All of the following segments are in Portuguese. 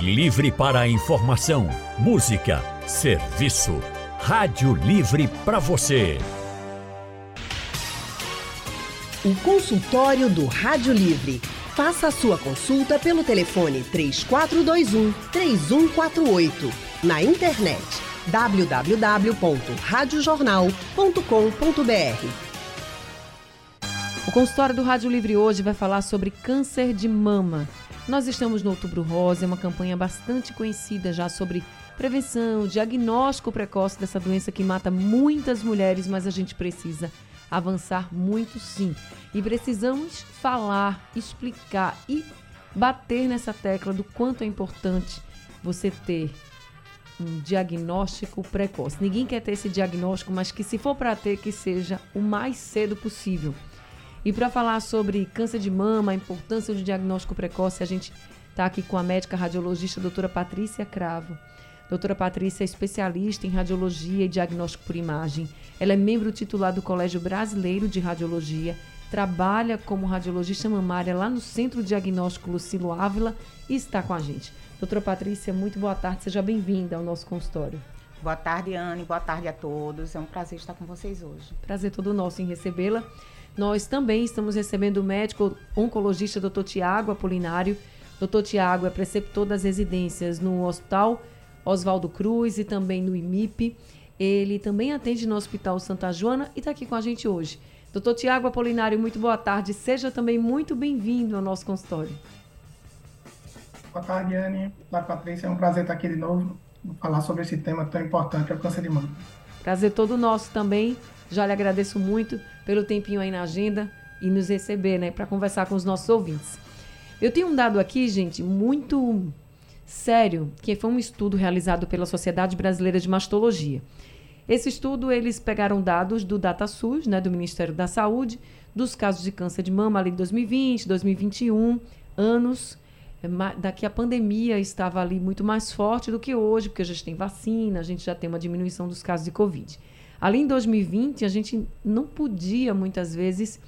Livre para a informação, música, serviço. Rádio Livre para você. O consultório do Rádio Livre. Faça a sua consulta pelo telefone 3421 3148. Na internet www.radiojornal.com.br. O consultório do Rádio Livre hoje vai falar sobre câncer de mama. Nós estamos no Outubro Rosa, é uma campanha bastante conhecida já sobre prevenção, diagnóstico precoce dessa doença que mata muitas mulheres, mas a gente precisa avançar muito sim. E precisamos falar, explicar e bater nessa tecla do quanto é importante você ter um diagnóstico precoce. Ninguém quer ter esse diagnóstico, mas que se for para ter, que seja o mais cedo possível. E para falar sobre câncer de mama, a importância do diagnóstico precoce, a gente está aqui com a médica radiologista doutora Patrícia Cravo. Doutora Patrícia é especialista em radiologia e diagnóstico por imagem. Ela é membro titular do Colégio Brasileiro de Radiologia, trabalha como radiologista mamária lá no Centro Diagnóstico Lucilo Ávila e está com a gente. Doutora Patrícia, muito boa tarde, seja bem-vinda ao nosso consultório. Boa tarde, Anne, boa tarde a todos. É um prazer estar com vocês hoje. Prazer todo nosso em recebê-la. Nós também estamos recebendo o médico oncologista Dr. Tiago Apolinário. Dr. Tiago é preceptor das residências no Hospital Oswaldo Cruz e também no IMIP. Ele também atende no Hospital Santa Joana e está aqui com a gente hoje. Doutor Tiago Apolinário, muito boa tarde. Seja também muito bem-vindo ao nosso consultório. Boa tarde, Anne. Olá, Patrícia. É um prazer estar aqui de novo, falar sobre esse tema tão importante, é o câncer de mama. Prazer todo nosso também. Já lhe agradeço muito pelo tempinho aí na agenda e nos receber, né, para conversar com os nossos ouvintes. Eu tenho um dado aqui, gente, muito sério, que foi um estudo realizado pela Sociedade Brasileira de Mastologia. Esse estudo, eles pegaram dados do DataSUS, né, do Ministério da Saúde, dos casos de câncer de mama ali em 2020, 2021, anos, é, daqui a pandemia estava ali muito mais forte do que hoje, porque a gente tem vacina, a gente já tem uma diminuição dos casos de Covid. Ali em 2020, a gente não podia, muitas vezes,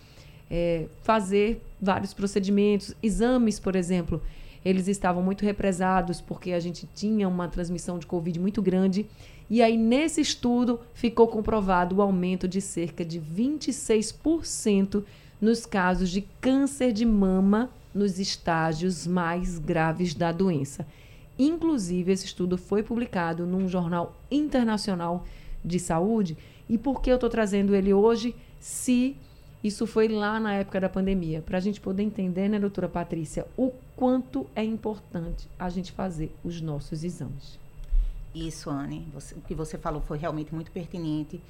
é, fazer vários procedimentos, exames, por exemplo, eles estavam muito represados porque a gente tinha uma transmissão de Covid muito grande. E aí, nesse estudo, ficou comprovado o aumento de cerca de 26% nos casos de câncer de mama nos estágios mais graves da doença. Inclusive, esse estudo foi publicado num jornal internacional de saúde. E por que eu estou trazendo ele hoje? Se isso foi lá na época da pandemia, para a gente poder entender, né, doutora Patrícia, o quanto é importante a gente fazer os nossos exames. Isso, Anne, você, o que você falou foi realmente muito pertinente.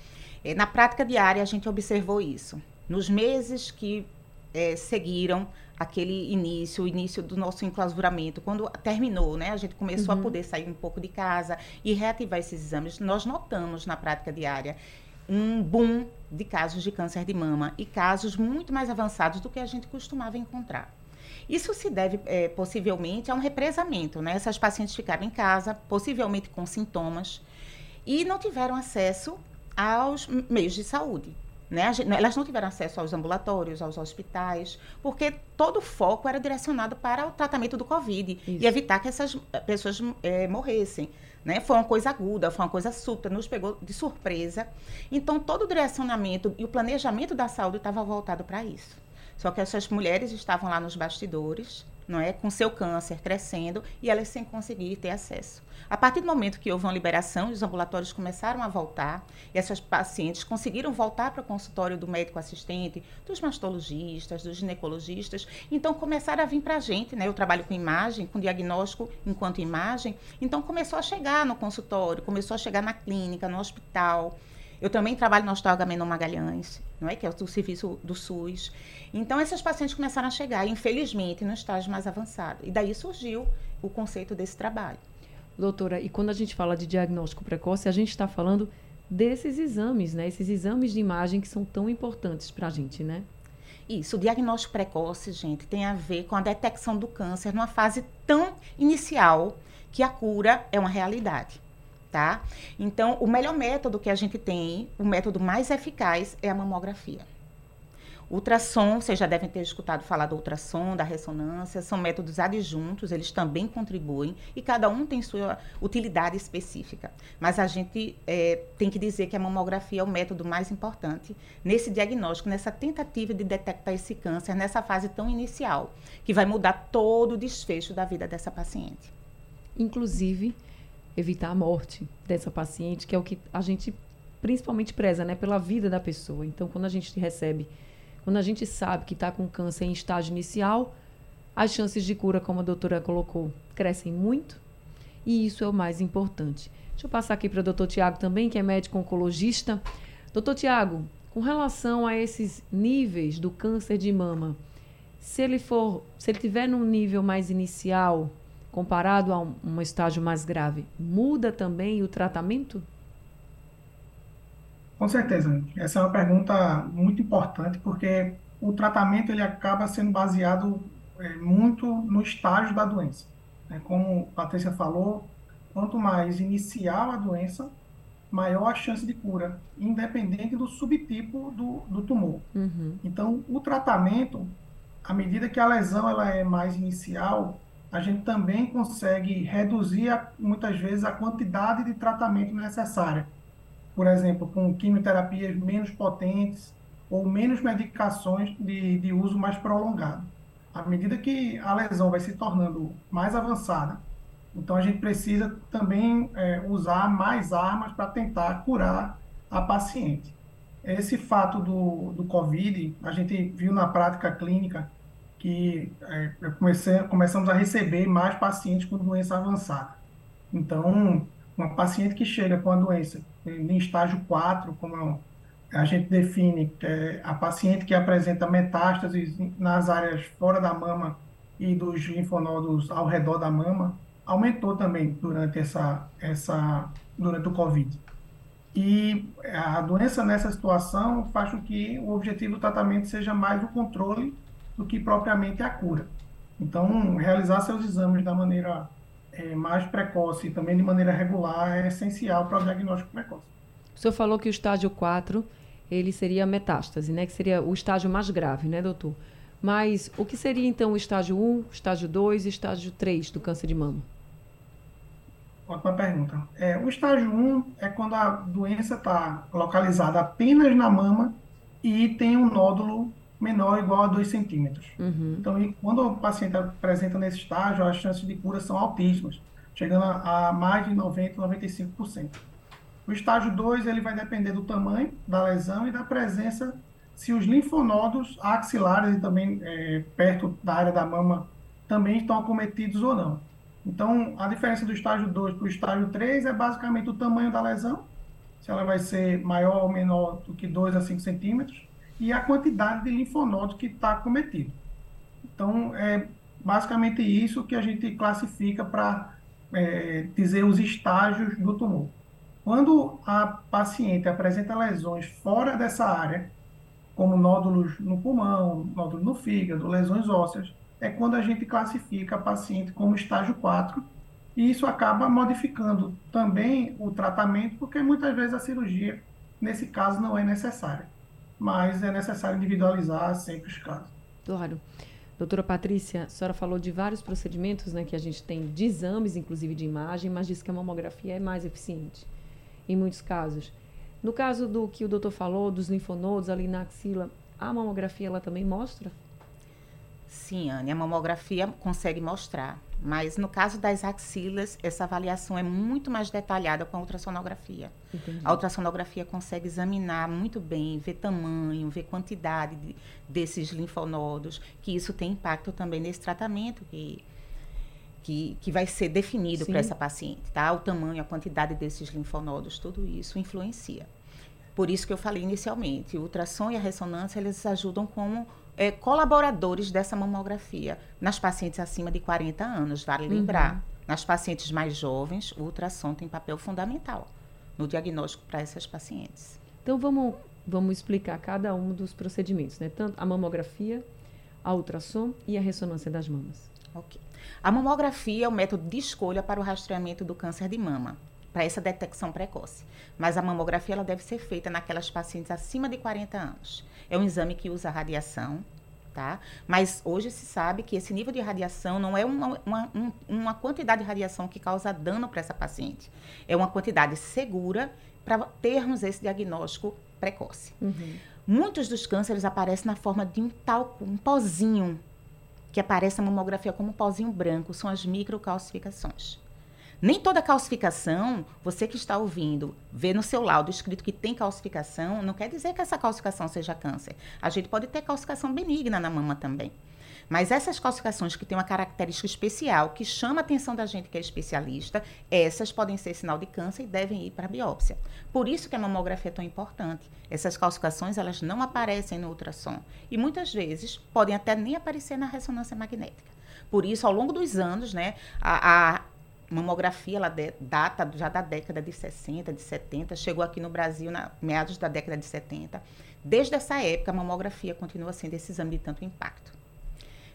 É, na prática diária, a gente observou isso. Nos meses que é, seguiram aquele início, o início do nosso enclausuramento, quando terminou, né? A gente começou uhum. a poder sair um pouco de casa e reativar esses exames. Nós notamos na prática diária um boom de casos de câncer de mama e casos muito mais avançados do que a gente costumava encontrar. Isso se deve é, possivelmente a um represamento, né? Essas pacientes ficaram em casa, possivelmente com sintomas, e não tiveram acesso aos meios de saúde. Né? Elas não tiveram acesso aos ambulatórios, aos hospitais, porque todo o foco era direcionado para o tratamento do Covid Isso. e evitar que essas eh, pessoas é, morressem. Né? Foi uma coisa aguda, foi uma coisa súbita, nos pegou de surpresa. Então, todo o direcionamento e o planejamento da saúde estava voltado para isso. Só que essas mulheres estavam lá nos bastidores, não é, com seu câncer crescendo e elas sem conseguir ter acesso. A partir do momento que houve uma liberação, os ambulatórios começaram a voltar e essas pacientes conseguiram voltar para o consultório do médico assistente, dos mastologistas, dos ginecologistas. Então começaram a vir para a gente, né? Eu trabalho com imagem, com diagnóstico enquanto imagem. Então começou a chegar no consultório, começou a chegar na clínica, no hospital. Eu também trabalho no Hospital Agamenon Magalhães, não é? que é o serviço do SUS. Então, essas pacientes começaram a chegar, infelizmente, no estágio mais avançado. E daí surgiu o conceito desse trabalho. Doutora, e quando a gente fala de diagnóstico precoce, a gente está falando desses exames, né? Esses exames de imagem que são tão importantes para a gente, né? Isso, o diagnóstico precoce, gente, tem a ver com a detecção do câncer numa fase tão inicial que a cura é uma realidade, tá? Então, o melhor método que a gente tem, o método mais eficaz é a mamografia. Ultrassom, vocês já devem ter escutado falar do ultrassom, da ressonância, são métodos adjuntos, eles também contribuem e cada um tem sua utilidade específica. Mas a gente é, tem que dizer que a mamografia é o método mais importante nesse diagnóstico, nessa tentativa de detectar esse câncer, nessa fase tão inicial, que vai mudar todo o desfecho da vida dessa paciente. Inclusive, evitar a morte dessa paciente, que é o que a gente principalmente preza, né, pela vida da pessoa. Então, quando a gente recebe quando a gente sabe que está com câncer em estágio inicial, as chances de cura, como a doutora colocou, crescem muito. E isso é o mais importante. Deixa eu passar aqui para o doutor Tiago também, que é médico oncologista. Doutor Tiago, com relação a esses níveis do câncer de mama, se ele for, se ele tiver num nível mais inicial, comparado a um, um estágio mais grave, muda também o tratamento? Com certeza. Essa é uma pergunta muito importante porque o tratamento ele acaba sendo baseado é, muito no estágio da doença. É, como a Patrícia falou, quanto mais inicial a doença, maior a chance de cura, independente do subtipo do, do tumor. Uhum. Então, o tratamento, à medida que a lesão ela é mais inicial, a gente também consegue reduzir muitas vezes a quantidade de tratamento necessária por exemplo, com quimioterapias menos potentes ou menos medicações de, de uso mais prolongado. À medida que a lesão vai se tornando mais avançada, então a gente precisa também é, usar mais armas para tentar curar a paciente. Esse fato do, do Covid, a gente viu na prática clínica que é, comecei, começamos a receber mais pacientes com doença avançada. Então, uma paciente que chega com a doença em estágio 4, como a gente define, é a paciente que apresenta metástases nas áreas fora da mama e dos linfonodos ao redor da mama, aumentou também durante essa, essa durante o COVID. E a doença nessa situação faz com que o objetivo do tratamento seja mais o controle do que propriamente a cura. Então, realizar seus exames da maneira é, mais precoce e também de maneira regular é essencial para o diagnóstico precoce. O senhor falou que o estágio 4 ele seria metástase, né? Que seria o estágio mais grave, né, doutor? Mas o que seria então o estágio 1, estágio 2 e estágio 3 do câncer de mama? Ótima pergunta. É, o estágio 1 é quando a doença está localizada apenas na mama e tem um nódulo menor igual a 2 centímetros. Uhum. Então, quando o paciente apresenta nesse estágio, as chances de cura são altíssimas, chegando a, a mais de 90%, 95%. O estágio 2 ele vai depender do tamanho da lesão e da presença, se os linfonodos axilares e também é, perto da área da mama também estão acometidos ou não. Então, a diferença do estágio 2 para o estágio 3 é basicamente o tamanho da lesão, se ela vai ser maior ou menor do que 2 a 5 centímetros, e a quantidade de linfonodos que está cometido. Então, é basicamente isso que a gente classifica para é, dizer os estágios do tumor. Quando a paciente apresenta lesões fora dessa área, como nódulos no pulmão, nódulos no fígado, lesões ósseas, é quando a gente classifica a paciente como estágio 4, e isso acaba modificando também o tratamento, porque muitas vezes a cirurgia, nesse caso, não é necessária mas é necessário individualizar sempre os casos. Claro. Doutora Patrícia, a senhora falou de vários procedimentos né, que a gente tem de exames, inclusive de imagem, mas disse que a mamografia é mais eficiente em muitos casos. No caso do que o doutor falou, dos linfonodos ali na axila, a mamografia ela também mostra? Sim, Anne, a mamografia consegue mostrar. Mas no caso das axilas, essa avaliação é muito mais detalhada com a ultrassonografia. Entendi. A ultrassonografia consegue examinar muito bem, ver tamanho, ver quantidade de, desses linfonodos, que isso tem impacto também nesse tratamento que, que, que vai ser definido para essa paciente. Tá? O tamanho, a quantidade desses linfonodos, tudo isso influencia. Por isso que eu falei inicialmente, o ultrassom e a ressonância, eles ajudam como é, colaboradores dessa mamografia nas pacientes acima de 40 anos, vale lembrar. Uhum. Nas pacientes mais jovens, o ultrassom tem papel fundamental no diagnóstico para essas pacientes. Então vamos, vamos explicar cada um dos procedimentos, né? Tanto a mamografia, a ultrassom e a ressonância das mamas. Ok. A mamografia é o método de escolha para o rastreamento do câncer de mama para essa detecção precoce. Mas a mamografia ela deve ser feita naquelas pacientes acima de 40 anos. É um exame que usa radiação, tá? Mas hoje se sabe que esse nível de radiação não é uma, uma, um, uma quantidade de radiação que causa dano para essa paciente. É uma quantidade segura para termos esse diagnóstico precoce. Uhum. Muitos dos cânceres aparecem na forma de um talco, um pozinho, que aparece na mamografia como um pozinho branco, são as microcalcificações. Nem toda calcificação, você que está ouvindo, vê no seu laudo escrito que tem calcificação, não quer dizer que essa calcificação seja câncer. A gente pode ter calcificação benigna na mama também. Mas essas calcificações que têm uma característica especial, que chama a atenção da gente que é especialista, essas podem ser sinal de câncer e devem ir para a biópsia. Por isso que a mamografia é tão importante. Essas calcificações, elas não aparecem no ultrassom. E muitas vezes podem até nem aparecer na ressonância magnética. Por isso, ao longo dos anos, né, a, a mamografia ela data já da década de 60, de 70, chegou aqui no Brasil na meados da década de 70. Desde essa época, a mamografia continua sendo esse exame de tanto impacto.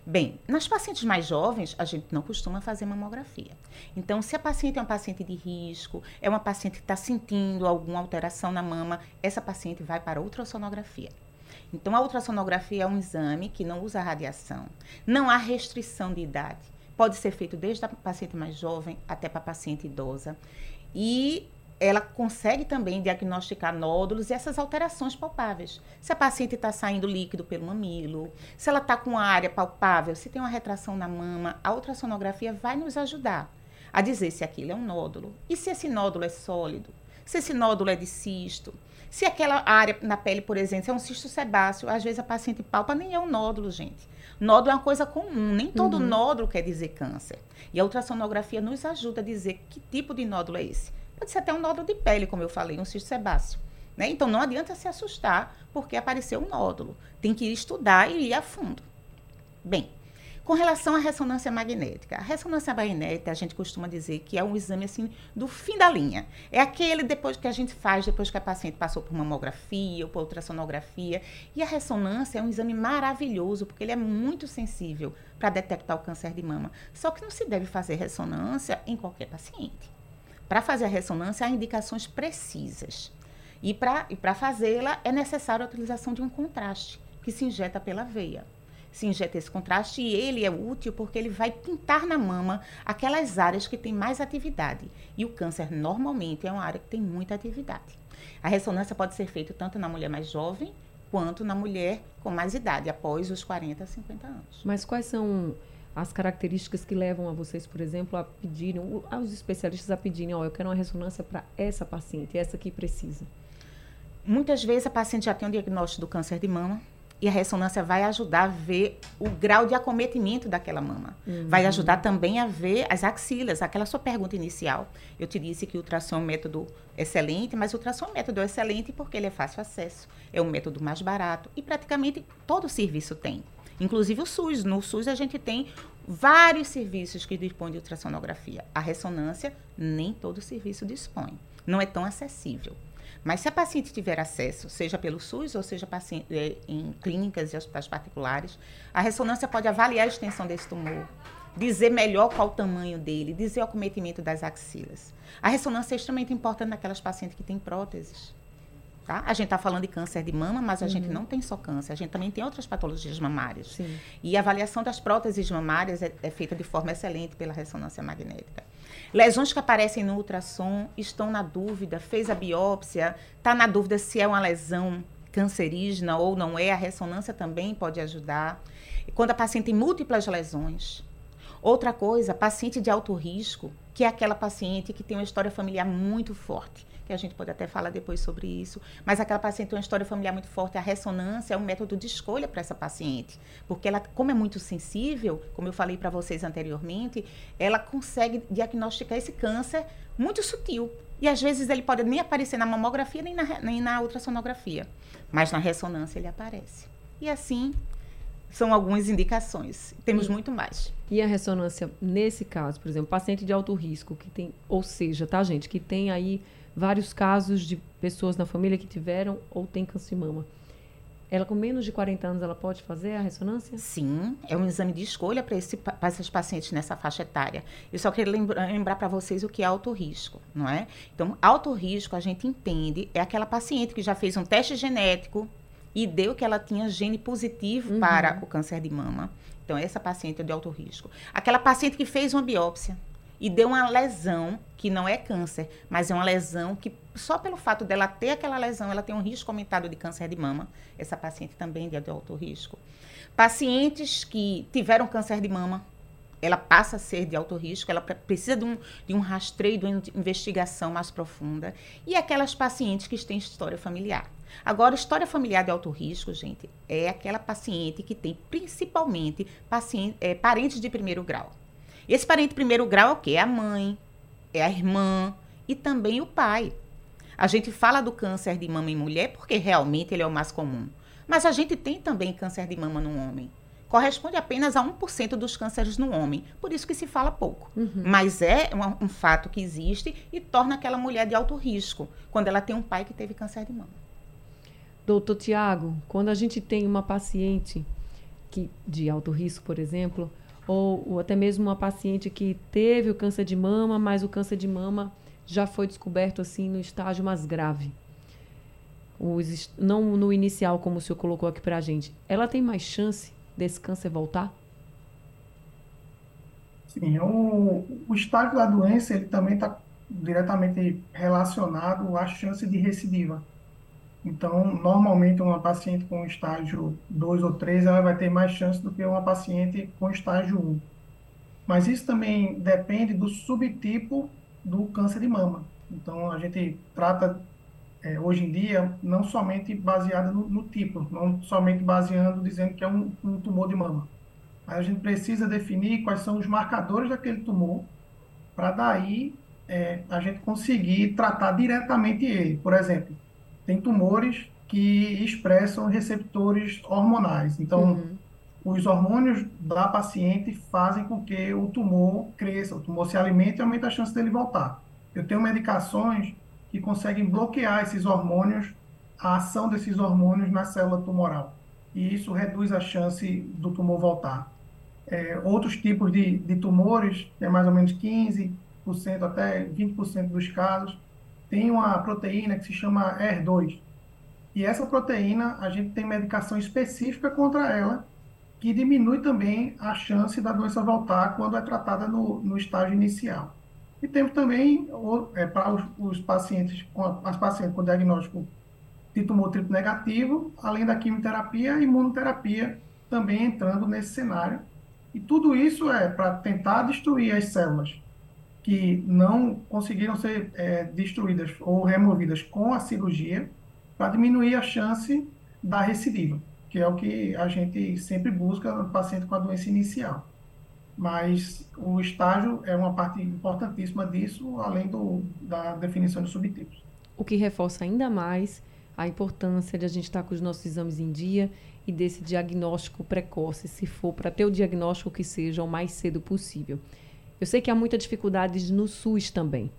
Bem, nas pacientes mais jovens, a gente não costuma fazer mamografia. Então, se a paciente é uma paciente de risco, é uma paciente que está sentindo alguma alteração na mama, essa paciente vai para a ultrassonografia. Então, a ultrassonografia é um exame que não usa radiação. Não há restrição de idade. Pode ser feito desde a paciente mais jovem até para a paciente idosa. E ela consegue também diagnosticar nódulos e essas alterações palpáveis. Se a paciente está saindo líquido pelo mamilo, se ela está com área palpável, se tem uma retração na mama, a ultrassonografia vai nos ajudar a dizer se aquilo é um nódulo e se esse nódulo é sólido, se esse nódulo é de cisto, se aquela área na pele, por exemplo, é um cisto sebáceo, às vezes a paciente palpa nem é um nódulo, gente. Nódulo é uma coisa comum, nem todo uhum. nódulo quer dizer câncer. E a ultrassonografia nos ajuda a dizer que tipo de nódulo é esse. Pode ser até um nódulo de pele, como eu falei, um cisto sebáceo. Né? Então, não adianta se assustar porque apareceu um nódulo. Tem que ir estudar e ir a fundo. Bem, com relação à ressonância magnética, a ressonância magnética a gente costuma dizer que é um exame assim do fim da linha. É aquele depois que a gente faz depois que a paciente passou por mamografia ou por ultrassonografia. E a ressonância é um exame maravilhoso porque ele é muito sensível para detectar o câncer de mama. Só que não se deve fazer ressonância em qualquer paciente. Para fazer a ressonância, há indicações precisas. E para fazê-la, é necessária a utilização de um contraste, que se injeta pela veia. Se injeta esse contraste e ele é útil porque ele vai pintar na mama aquelas áreas que têm mais atividade. E o câncer, normalmente, é uma área que tem muita atividade. A ressonância pode ser feita tanto na mulher mais jovem quanto na mulher com mais idade, após os 40, 50 anos. Mas quais são as características que levam a vocês, por exemplo, a pedirem, aos especialistas a pedirem, ó, oh, eu quero uma ressonância para essa paciente, essa que precisa? Muitas vezes a paciente já tem um diagnóstico do câncer de mama e a ressonância vai ajudar a ver o grau de acometimento daquela mama. Uhum. Vai ajudar também a ver as axilas, aquela sua pergunta inicial. Eu te disse que o ultrassom é um método excelente, mas o ultrassom é um método excelente porque ele é fácil acesso, é um método mais barato e praticamente todo serviço tem. Inclusive o SUS. No SUS a gente tem vários serviços que dispõem de ultrassonografia. A ressonância, nem todo serviço dispõe. Não é tão acessível. Mas se a paciente tiver acesso, seja pelo SUS ou seja paciente, é, em clínicas e hospitais particulares, a ressonância pode avaliar a extensão desse tumor, dizer melhor qual o tamanho dele, dizer o acometimento das axilas. A ressonância é extremamente importante naquelas pacientes que têm próteses. Tá? A gente está falando de câncer de mama, mas a uhum. gente não tem só câncer, a gente também tem outras patologias mamárias. Sim. E a avaliação das próteses mamárias é, é, feita de forma excelente pela ressonância magnética. Lesões que aparecem no ultrassom estão na dúvida, fez a biópsia, está na dúvida se é uma lesão cancerígena ou não é, a ressonância também pode ajudar. Quando a paciente tem múltiplas lesões. Outra coisa, paciente de alto risco, que é aquela paciente que tem uma história familiar muito forte que a gente pode até falar depois sobre isso, mas aquela paciente tem uma história familiar muito forte, a ressonância é um método de escolha para essa paciente, porque ela, como é muito sensível, como eu falei para vocês anteriormente, ela consegue diagnosticar esse câncer muito sutil. E às vezes ele pode nem aparecer na mamografia nem na, nem na ultrassonografia, mas na ressonância ele aparece. E assim são algumas indicações. Temos e, muito mais. E a ressonância, nesse caso, por exemplo, paciente de alto risco, que tem, ou seja, tá, gente, que tem aí vários casos de pessoas na família que tiveram ou têm câncer de mama. ela com menos de 40 anos, ela pode fazer a ressonância? Sim, é um exame de escolha para esse, esses pacientes nessa faixa etária. Eu só queria lembrar, lembrar para vocês o que é alto risco, não é? Então, alto risco, a gente entende, é aquela paciente que já fez um teste genético e deu que ela tinha gene positivo uhum. para o câncer de mama. Então, essa paciente é de alto risco. Aquela paciente que fez uma biópsia e deu uma lesão que não é câncer, mas é uma lesão que só pelo fato dela ter aquela lesão, ela tem um risco aumentado de câncer de mama. Essa paciente também é de alto risco. Pacientes que tiveram câncer de mama, ela passa a ser de alto risco, ela precisa de um, de um rastreio, de uma investigação mais profunda. E aquelas pacientes que têm história familiar. Agora, história familiar de alto risco, gente, é aquela paciente que tem principalmente paciente, é, parentes de primeiro grau. Esse parente primeiro grau é o quê? É a mãe, é a irmã e também o pai. A gente fala do câncer de mama em mulher porque realmente ele é o mais comum. Mas a gente tem também câncer de mama no homem. Corresponde apenas a 1% dos cânceres no homem. Por isso que se fala pouco. Uhum. Mas é um, um fato que existe e torna aquela mulher de alto risco quando ela tem um pai que teve câncer de mama. Doutor Tiago, quando a gente tem uma paciente que, de alto risco, por exemplo, ou, ou até mesmo uma paciente que teve o câncer de mama, mas o câncer de mama já foi descoberto assim no estágio mais grave. Os, não no inicial, como o senhor colocou aqui para a gente. Ela tem mais chance desse câncer voltar? Sim, o, o estágio da doença ele também está diretamente relacionado à chance de recidiva. Então, normalmente, uma paciente com estágio 2 ou 3, ela vai ter mais chance do que uma paciente com estágio 1. Mas isso também depende do subtipo do câncer de mama. Então, a gente trata, é, hoje em dia, não somente baseado no, no, tipo, não somente baseando, dizendo que é um, um tumor de mama. A gente precisa definir quais são os marcadores daquele tumor, para daí é, a gente conseguir tratar diretamente ele. Por exemplo, tem tumores que expressam receptores hormonais. Então, uhum. os hormônios da paciente fazem com que o tumor cresça, o tumor se alimente e aumenta a chance dele voltar. Eu tenho medicações que conseguem bloquear esses hormônios, a ação desses hormônios na célula tumoral. E isso reduz a chance do tumor voltar. É, outros tipos de, de tumores, é mais ou menos 15% até 20% dos casos, tem uma proteína que se chama ER2. E essa proteína, a gente tem medicação específica contra ela, que diminui também a chance da doença voltar quando é tratada no, no estágio inicial. E temos também, é, para os, os, pacientes, as pacientes com diagnóstico de tumor triplo negativo, além da quimioterapia, a imunoterapia também entrando nesse cenário. E tudo isso é para tentar destruir as células que não conseguiram ser é, destruídas ou removidas com a cirurgia para diminuir a chance da recidiva, que é o que a gente sempre busca no paciente com a doença inicial. Mas o estágio é uma parte importantíssima disso, além do, da definição de subtipos. O que reforça ainda mais a importância de a gente estar com os nossos exames em dia e desse diagnóstico precoce, se for para ter o diagnóstico que seja o mais cedo possível. Eu sei que há muita dificuldade no SUS também.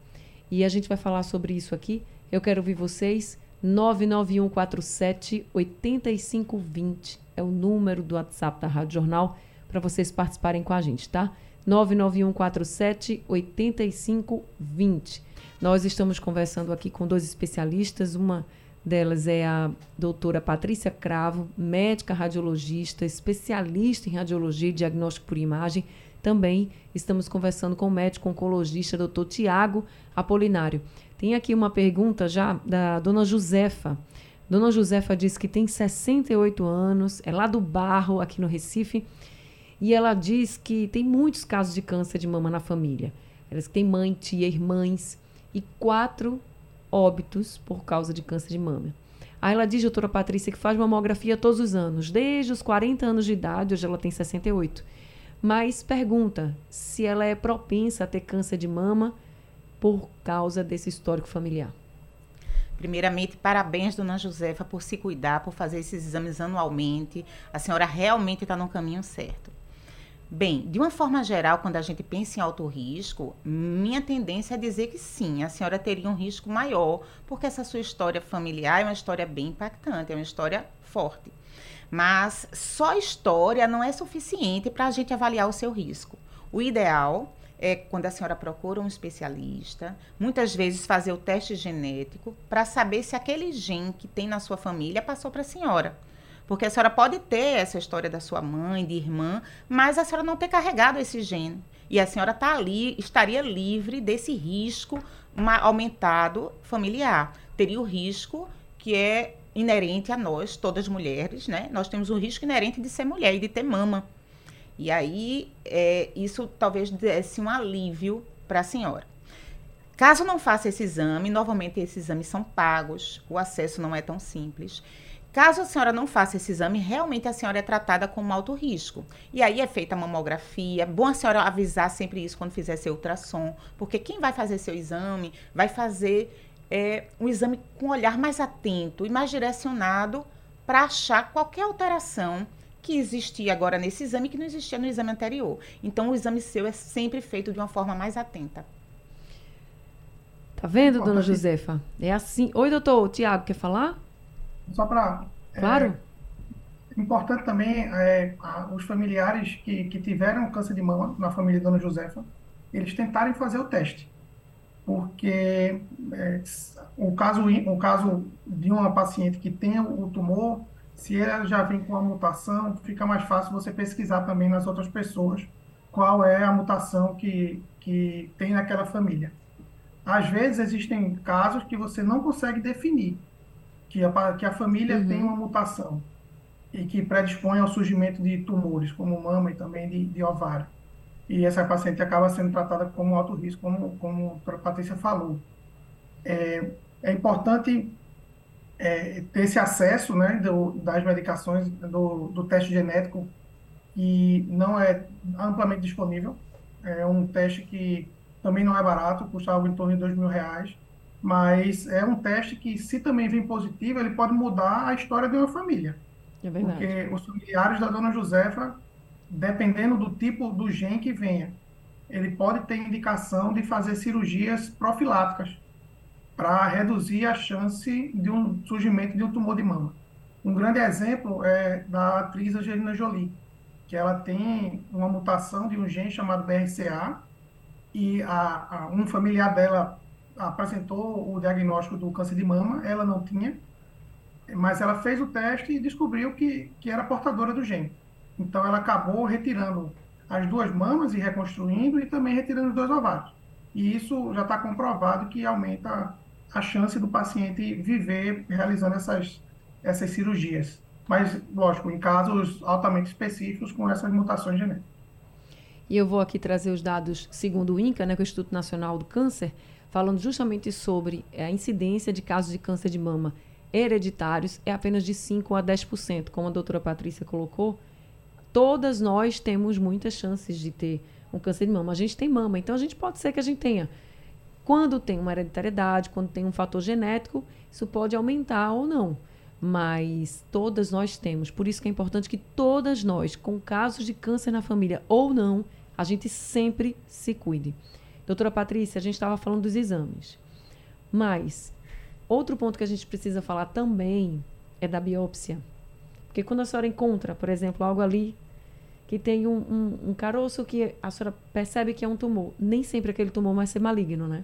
E a gente vai falar sobre isso aqui. Eu quero ouvir vocês. 99147 8520 é o número do WhatsApp da Rádio Jornal para vocês participarem com a gente, tá? 99147 8520. Nós estamos conversando aqui com dois especialistas, uma delas é a doutora Patrícia Cravo, médica radiologista, especialista em radiologia e diagnóstico por imagem, também estamos conversando com o médico oncologista, doutor Tiago Apolinário. Tem aqui uma pergunta já da dona Josefa. Dona Josefa diz que tem 68 anos, é lá do Barro, aqui no Recife, e ela diz que tem muitos casos de câncer de mama na família. Ela tem mãe, tia, irmãs e quatro óbitos por causa de câncer de mama. Aí ela diz, doutora Patrícia, que faz mamografia todos os anos, desde os 40 anos de idade, hoje ela tem 68 mas pergunta se ela é propensa a ter câncer de mama por causa desse histórico familiar. Primeiramente, parabéns, dona Josefa, por se cuidar, por fazer esses exames anualmente. A senhora realmente está no caminho certo. Bem, de uma forma geral, quando a gente pensa em alto risco, minha tendência é dizer que sim, a senhora teria um risco maior, porque essa sua história familiar é uma história bem impactante, é uma história forte. Mas só história não é suficiente para a gente avaliar o seu risco. O ideal é quando a senhora procura um especialista, muitas vezes fazer o teste genético para saber se aquele gene que tem na sua família passou para a senhora. Porque a senhora pode ter essa história da sua mãe, de irmã, mas a senhora não ter carregado esse gene. E a senhora tá ali, estaria livre desse risco aumentado familiar. Teria o risco que é inerente a nós, todas mulheres, né? Nós temos um risco inerente de ser mulher e de ter mama. E aí, é, isso talvez desse um alívio para a senhora. Caso não faça esse exame, normalmente esses exames são pagos, o acesso não é tão simples. Caso a senhora não faça esse exame, realmente a senhora é tratada como alto risco. E aí é feita a mamografia. Bom a senhora avisar sempre isso quando fizer seu ultrassom, porque quem vai fazer seu exame vai fazer é, um exame com um olhar mais atento e mais direcionado para achar qualquer alteração que existia agora nesse exame que não existia no exame anterior. Então, o exame seu é sempre feito de uma forma mais atenta. Tá vendo, dona Josefa? É assim. Oi, doutor. Tiago, quer falar? Só para. Claro. É, importante também, é, a, os familiares que, que tiveram câncer de mama na família da Dona Josefa, eles tentarem fazer o teste. Porque é, o, caso, o caso de uma paciente que tem o tumor, se ela já vem com a mutação, fica mais fácil você pesquisar também nas outras pessoas qual é a mutação que, que tem naquela família. Às vezes existem casos que você não consegue definir que a, que a família uhum. tem uma mutação e que predispõe ao surgimento de tumores, como mama e também de, de ovário. E essa paciente acaba sendo tratada como alto risco, como, como a Patrícia falou. É, é importante é, ter esse acesso né, do, das medicações, do, do teste genético, que não é amplamente disponível. É um teste que também não é barato, custa algo em torno de dois mil reais mas é um teste que, se também vem positivo, ele pode mudar a história de uma família. É verdade. Porque os familiares da dona Josefa, dependendo do tipo do gene que venha, ele pode ter indicação de fazer cirurgias profiláticas para reduzir a chance de um surgimento de um tumor de mama. Um grande exemplo é da atriz Angelina Jolie, que ela tem uma mutação de um gene chamado BRCA e a, a um familiar dela apresentou o diagnóstico do câncer de mama, ela não tinha, mas ela fez o teste e descobriu que, que era portadora do gene. Então ela acabou retirando as duas mamas e reconstruindo e também retirando os dois ovários. E isso já está comprovado que aumenta a chance do paciente viver realizando essas, essas cirurgias. Mas, lógico, em casos altamente específicos com essas mutações genéticas. E eu vou aqui trazer os dados segundo o INCA, né, que é o Instituto Nacional do Câncer, falando justamente sobre a incidência de casos de câncer de mama hereditários é apenas de 5 a 10%, como a doutora Patrícia colocou. Todas nós temos muitas chances de ter um câncer de mama. A gente tem mama, então a gente pode ser que a gente tenha. Quando tem uma hereditariedade, quando tem um fator genético, isso pode aumentar ou não. Mas todas nós temos. Por isso que é importante que todas nós, com casos de câncer na família ou não, a gente sempre se cuide. Doutora Patrícia, a gente estava falando dos exames. Mas outro ponto que a gente precisa falar também é da biópsia. Porque quando a senhora encontra, por exemplo, algo ali que tem um, um, um caroço que a senhora percebe que é um tumor, nem sempre aquele tumor vai ser maligno, né?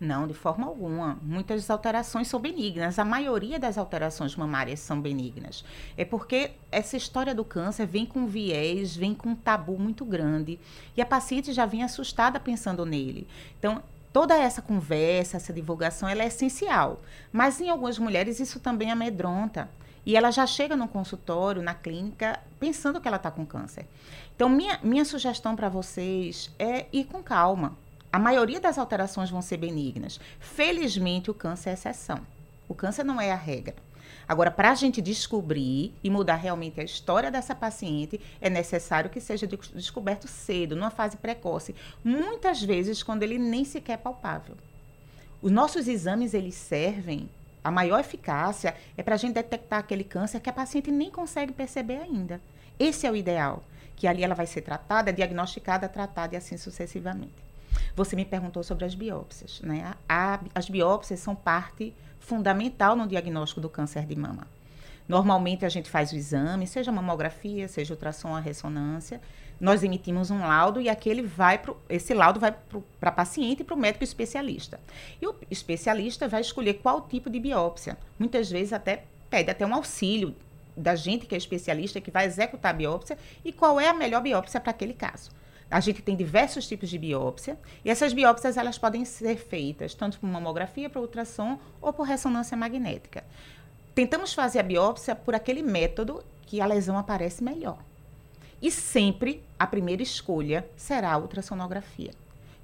Não, de forma alguma. Muitas alterações são benignas. A maioria das alterações mamárias são benignas. É porque essa história do câncer vem com viés, vem com um tabu muito grande. E a paciente já vem assustada pensando nele. Então, toda essa conversa, essa divulgação, ela é essencial. Mas em algumas mulheres isso também amedronta. E ela já chega no consultório, na clínica, pensando que ela está com câncer. Então, minha, minha sugestão para vocês é ir com calma a maioria das alterações vão ser benignas. Felizmente, o câncer é exceção. O câncer não é a regra. Agora, para a gente descobrir e mudar realmente a história dessa paciente, é necessário que seja descoberto cedo, numa fase precoce. Muitas vezes, quando ele nem sequer é palpável. Os nossos exames, eles servem, a maior eficácia é para a gente detectar aquele câncer que a paciente nem consegue perceber ainda. Esse é o ideal que ali ela vai ser tratada, diagnosticada, tratada e assim sucessivamente. Você me perguntou sobre as biópsias, né? A, as biópsias são parte fundamental no diagnóstico do câncer de mama. Normalmente a gente faz o exame, seja mamografia, seja ultrassom, a ressonância, nós emitimos um laudo e aquele vai pro, esse laudo vai para a paciente e para o médico especialista. E o especialista vai escolher qual tipo de biópsia. Muitas vezes até pede até um auxílio da gente que é especialista que vai executar a biópsia e qual é a melhor biópsia para aquele caso. A gente tem diversos tipos de biópsia e essas biópsias elas podem ser feitas tanto por mamografia, por ultrassom ou por ressonância magnética. Tentamos fazer a biópsia por aquele método que a lesão aparece melhor. E sempre a primeira escolha será a ultrassonografia,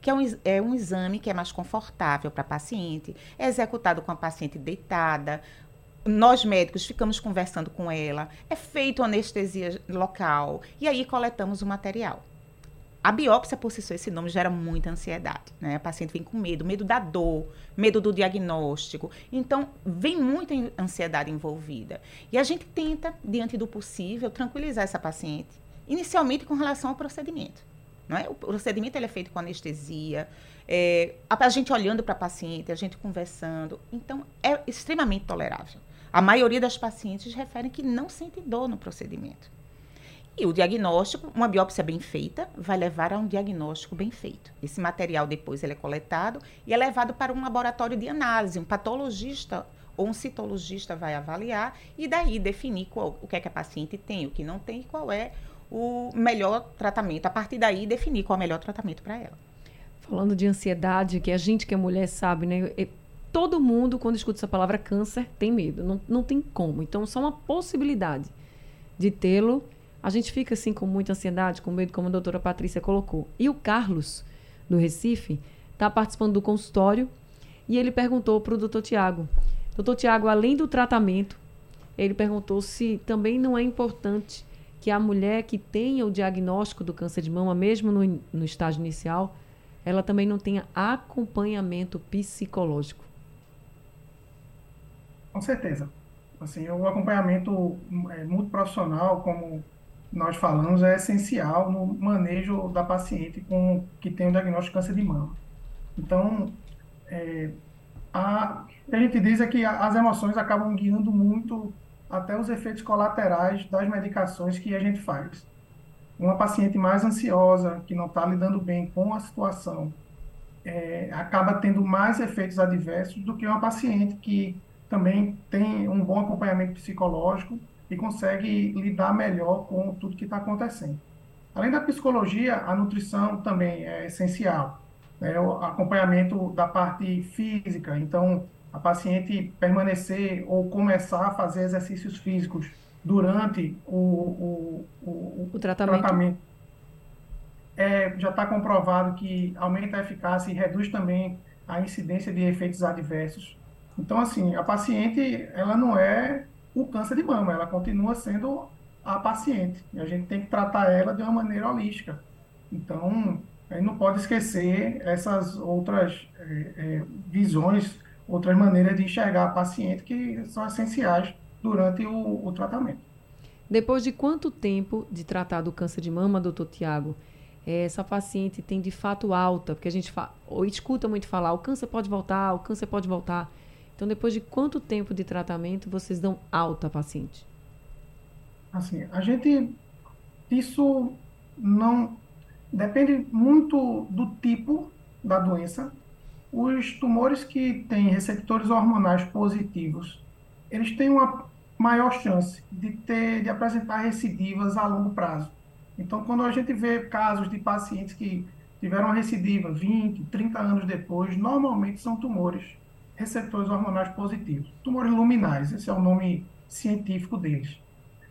que é um, é um exame que é mais confortável para a paciente, é executado com a paciente deitada. Nós médicos ficamos conversando com ela, é feito anestesia local e aí coletamos o material. A biópsia, por si só, esse nome gera muita ansiedade. Né? A paciente vem com medo, medo da dor, medo do diagnóstico. Então, vem muita ansiedade envolvida. E a gente tenta, diante do possível, tranquilizar essa paciente inicialmente com relação ao procedimento. Não é? O procedimento é feito com anestesia, é, a, gente olhando para a paciente, a gente conversando. Então, é extremamente tolerável. A maioria das pacientes referem que não sente dor no procedimento. E o diagnóstico, uma biópsia bem feita, vai levar a um diagnóstico bem feito. Esse material depois ele é coletado e é levado para um laboratório de análise. Um patologista ou um citologista vai avaliar e daí definir qual, o que é que a paciente tem, o que não tem e qual é o melhor tratamento. A partir daí, definir qual é o melhor tratamento para ela. Falando de ansiedade, que a gente que é mulher sabe, né? Todo mundo, quando escuta essa palavra câncer, tem medo. Não, não tem como. Então, só uma possibilidade de tê-lo. A gente fica assim com muita ansiedade, com medo, como a doutora Patrícia colocou. E o Carlos, do Recife, está participando do consultório e ele perguntou para o doutor Tiago. Doutor Tiago, além do tratamento, ele perguntou se também não é importante que a mulher que tenha o diagnóstico do câncer de mama, mesmo no, no estágio inicial, ela também não tenha acompanhamento psicológico. Com certeza. Assim, o acompanhamento é, muito profissional, como nós falamos, é essencial no manejo da paciente com que tem o diagnóstico de câncer de mama. Então, é, a, a gente diz é que as emoções acabam guiando muito até os efeitos colaterais das medicações que a gente faz. Uma paciente mais ansiosa, que não está lidando bem com a situação, é, acaba tendo mais efeitos adversos do que uma paciente que também tem um bom acompanhamento psicológico e consegue lidar melhor com tudo que está acontecendo. Além da psicologia, a nutrição também é essencial. Né? O acompanhamento da parte física, então a paciente permanecer ou começar a fazer exercícios físicos durante o, o, o, o tratamento, tratamento é, já está comprovado que aumenta a eficácia e reduz também a incidência de efeitos adversos. Então, assim, a paciente, ela não é o câncer de mama, ela continua sendo a paciente. E a gente tem que tratar ela de uma maneira holística. Então, a gente não pode esquecer essas outras é, é, visões outras maneiras de enxergar a paciente que são essenciais durante o, o tratamento. Depois de quanto tempo de tratar do câncer de mama, doutor Tiago, essa paciente tem de fato alta? Porque a gente ou escuta muito falar, o câncer pode voltar, o câncer pode voltar. Então, depois de quanto tempo de tratamento vocês dão alta à paciente? Assim, a gente. Isso não. Depende muito do tipo da doença os tumores que têm receptores hormonais positivos, eles têm uma maior chance de ter de apresentar recidivas a longo prazo. Então, quando a gente vê casos de pacientes que tiveram recidiva 20, 30 anos depois, normalmente são tumores receptores hormonais positivos, tumores luminais, esse é o nome científico deles.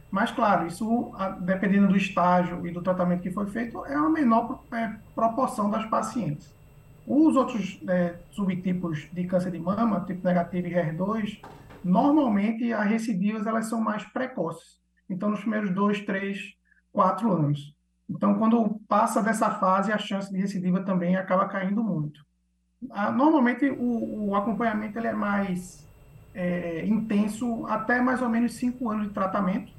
Mas, claro, isso, dependendo do estágio e do tratamento que foi feito, é a menor é, proporção das pacientes. Os outros é, subtipos de câncer de mama, tipo negativo e HER2, normalmente as recidivas elas são mais precoces. Então, nos primeiros dois, três, quatro anos. Então, quando passa dessa fase, a chance de recidiva também acaba caindo muito. Ah, normalmente, o, o, acompanhamento ele é mais é, intenso até mais ou menos cinco anos de tratamento.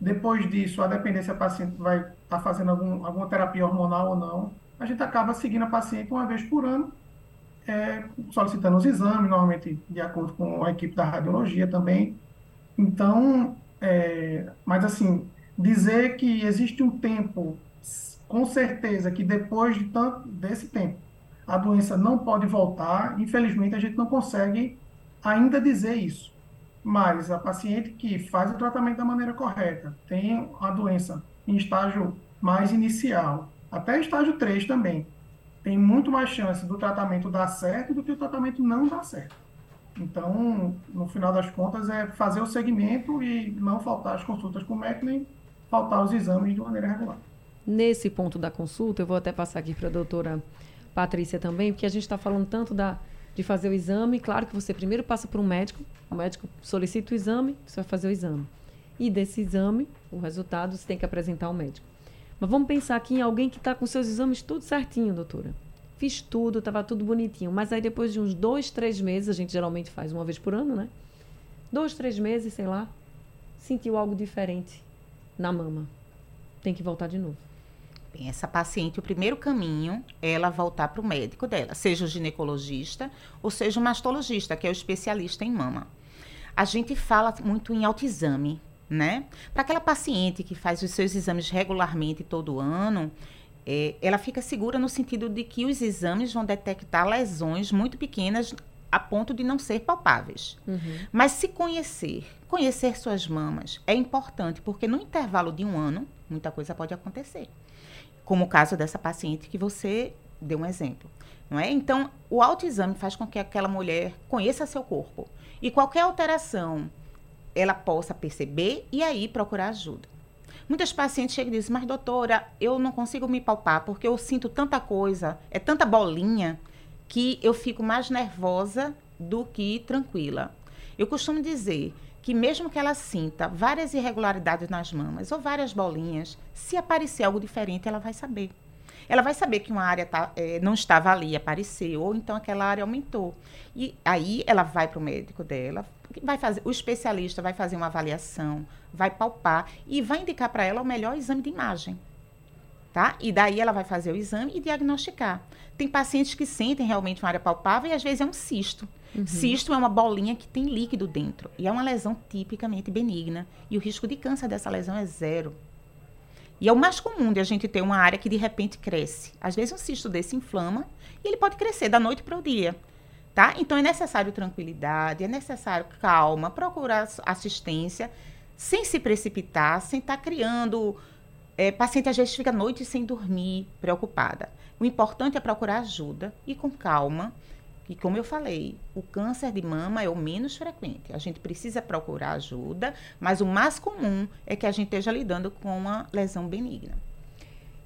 Depois disso, a dependência a paciente vai estar tá fazendo algum, alguma terapia hormonal ou não. A gente acaba seguindo a paciente uma vez por ano, é, solicitando os exames, normalmente de acordo com a equipe da radiologia também. Então, é, mas assim, dizer que existe um tempo, com certeza que depois de tanto desse tempo, a doença não pode voltar, infelizmente a gente não consegue ainda dizer isso. Mas a paciente que faz o tratamento da maneira correta, tem a doença em estágio mais inicial, até estágio 3 também, tem muito mais chance do tratamento dar certo do que o tratamento não dar certo. Então, no final das contas, é fazer o segmento e não faltar as consultas com o médico, nem faltar os exames de maneira regular. Nesse ponto da consulta, eu vou até passar aqui para a doutora Patrícia também, porque a gente está falando tanto da, de fazer o exame. Claro que você primeiro passa por um médico, o médico solicita o exame, você vai fazer o exame. E desse exame, o resultado você tem que apresentar ao médico. Mas vamos pensar aqui em alguém que está com seus exames tudo certinho, doutora. Fiz tudo, estava tudo bonitinho. Mas aí depois de uns dois, três meses, a gente geralmente faz uma vez por ano, né? Dois, três meses, sei lá, sentiu algo diferente na mama. Tem que voltar de novo. Bem, essa paciente, o primeiro caminho é ela voltar para o médico dela, seja o ginecologista ou seja o mastologista, que é o especialista em mama. A gente fala muito em autoexame, né? Para aquela paciente que faz os seus exames regularmente todo ano, é, ela fica segura no sentido de que os exames vão detectar lesões muito pequenas a ponto de não ser palpáveis. Uhum. Mas se conhecer, conhecer suas mamas é importante, porque no intervalo de um ano, muita coisa pode acontecer. Como o caso dessa paciente que você deu um exemplo. Não é? Então, o autoexame faz com que aquela mulher conheça seu corpo. E qualquer alteração ela possa perceber e aí procurar ajuda. Muitas pacientes chegam e dizem, mas doutora, eu não consigo me palpar porque eu sinto tanta coisa, é tanta bolinha, que eu fico mais nervosa do que tranquila. Eu costumo dizer que mesmo que ela sinta várias irregularidades nas mamas ou várias bolinhas, se aparecer algo diferente, ela vai saber. Ela vai saber que uma área tá, é, não estava ali, apareceu, ou então aquela área aumentou. E aí ela vai para o médico dela, vai fazer, o especialista vai fazer uma avaliação, vai palpar e vai indicar para ela o melhor exame de imagem. Tá? E daí ela vai fazer o exame e diagnosticar. Tem pacientes que sentem realmente uma área palpável e às vezes é um cisto. Uhum. Cisto é uma bolinha que tem líquido dentro e é uma lesão tipicamente benigna e o risco de câncer dessa lesão é zero. E é o mais comum de a gente ter uma área que de repente cresce. Às vezes um cisto desse inflama e ele pode crescer da noite para o dia tá? Então é necessário tranquilidade, é necessário calma, procurar assistência, sem se precipitar, sem estar tá criando. É, paciente às vezes fica a noite sem dormir, preocupada. O importante é procurar ajuda e com calma. E como eu falei, o câncer de mama é o menos frequente. A gente precisa procurar ajuda, mas o mais comum é que a gente esteja lidando com uma lesão benigna.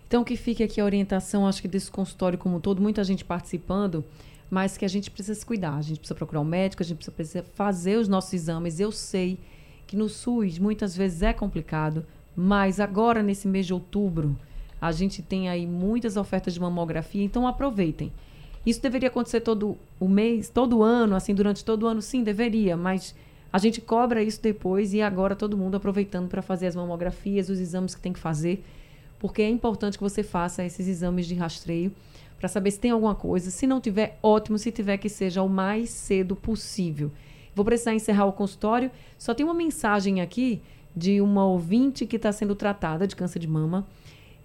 Então, que fique aqui a orientação, acho que desse consultório como todo, muita gente participando mas que a gente precisa se cuidar. A gente precisa procurar um médico, a gente precisa fazer os nossos exames. Eu sei que no SUS muitas vezes é complicado, mas agora nesse mês de outubro a gente tem aí muitas ofertas de mamografia, então aproveitem. Isso deveria acontecer todo o mês, todo ano, assim, durante todo o ano, sim, deveria, mas a gente cobra isso depois e agora todo mundo aproveitando para fazer as mamografias, os exames que tem que fazer, porque é importante que você faça esses exames de rastreio para saber se tem alguma coisa. Se não tiver, ótimo. Se tiver, que seja o mais cedo possível. Vou precisar encerrar o consultório. Só tem uma mensagem aqui de uma ouvinte que está sendo tratada de câncer de mama.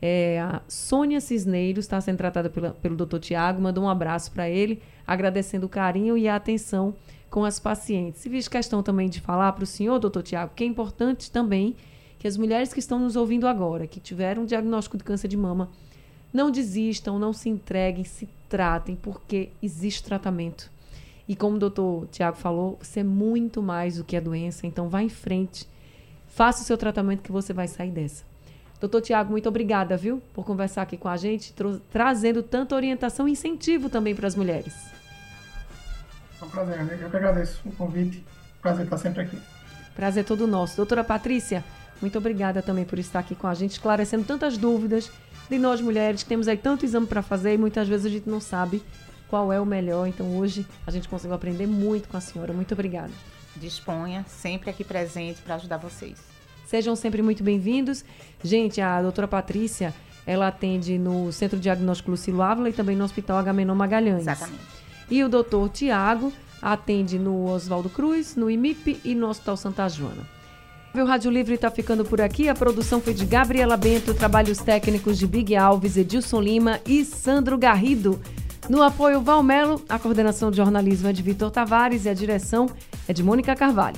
É, a Sônia Cisneiros está sendo tratada pela, pelo Dr. Tiago. Mandou um abraço para ele, agradecendo o carinho e a atenção com as pacientes. E fiz questão também de falar para o senhor, doutor Tiago, que é importante também que as mulheres que estão nos ouvindo agora, que tiveram um diagnóstico de câncer de mama, não desistam, não se entreguem, se tratem, porque existe tratamento. E como o doutor Tiago falou, você é muito mais do que a doença, então vá em frente, faça o seu tratamento que você vai sair dessa. Doutor Tiago, muito obrigada, viu, por conversar aqui com a gente, trazendo tanta orientação e incentivo também para as mulheres. É um prazer, né? eu que agradeço o convite. Prazer estar sempre aqui. Prazer todo nosso. Doutora Patrícia, muito obrigada também por estar aqui com a gente, esclarecendo tantas dúvidas de nós mulheres que temos aí tanto exame para fazer e muitas vezes a gente não sabe qual é o melhor. Então hoje a gente conseguiu aprender muito com a senhora. Muito obrigada. Disponha, sempre aqui presente para ajudar vocês. Sejam sempre muito bem-vindos. Gente, a doutora Patrícia, ela atende no Centro Diagnóstico Lucilo Ávila e também no Hospital Agamenon Magalhães. Exatamente. E o doutor Tiago atende no Oswaldo Cruz, no IMIP e no Hospital Santa Joana. O Rádio Livre está ficando por aqui. A produção foi de Gabriela Bento, trabalhos técnicos de Big Alves, Edilson Lima e Sandro Garrido. No apoio Valmelo, a coordenação de jornalismo é de Vitor Tavares e a direção é de Mônica Carvalho.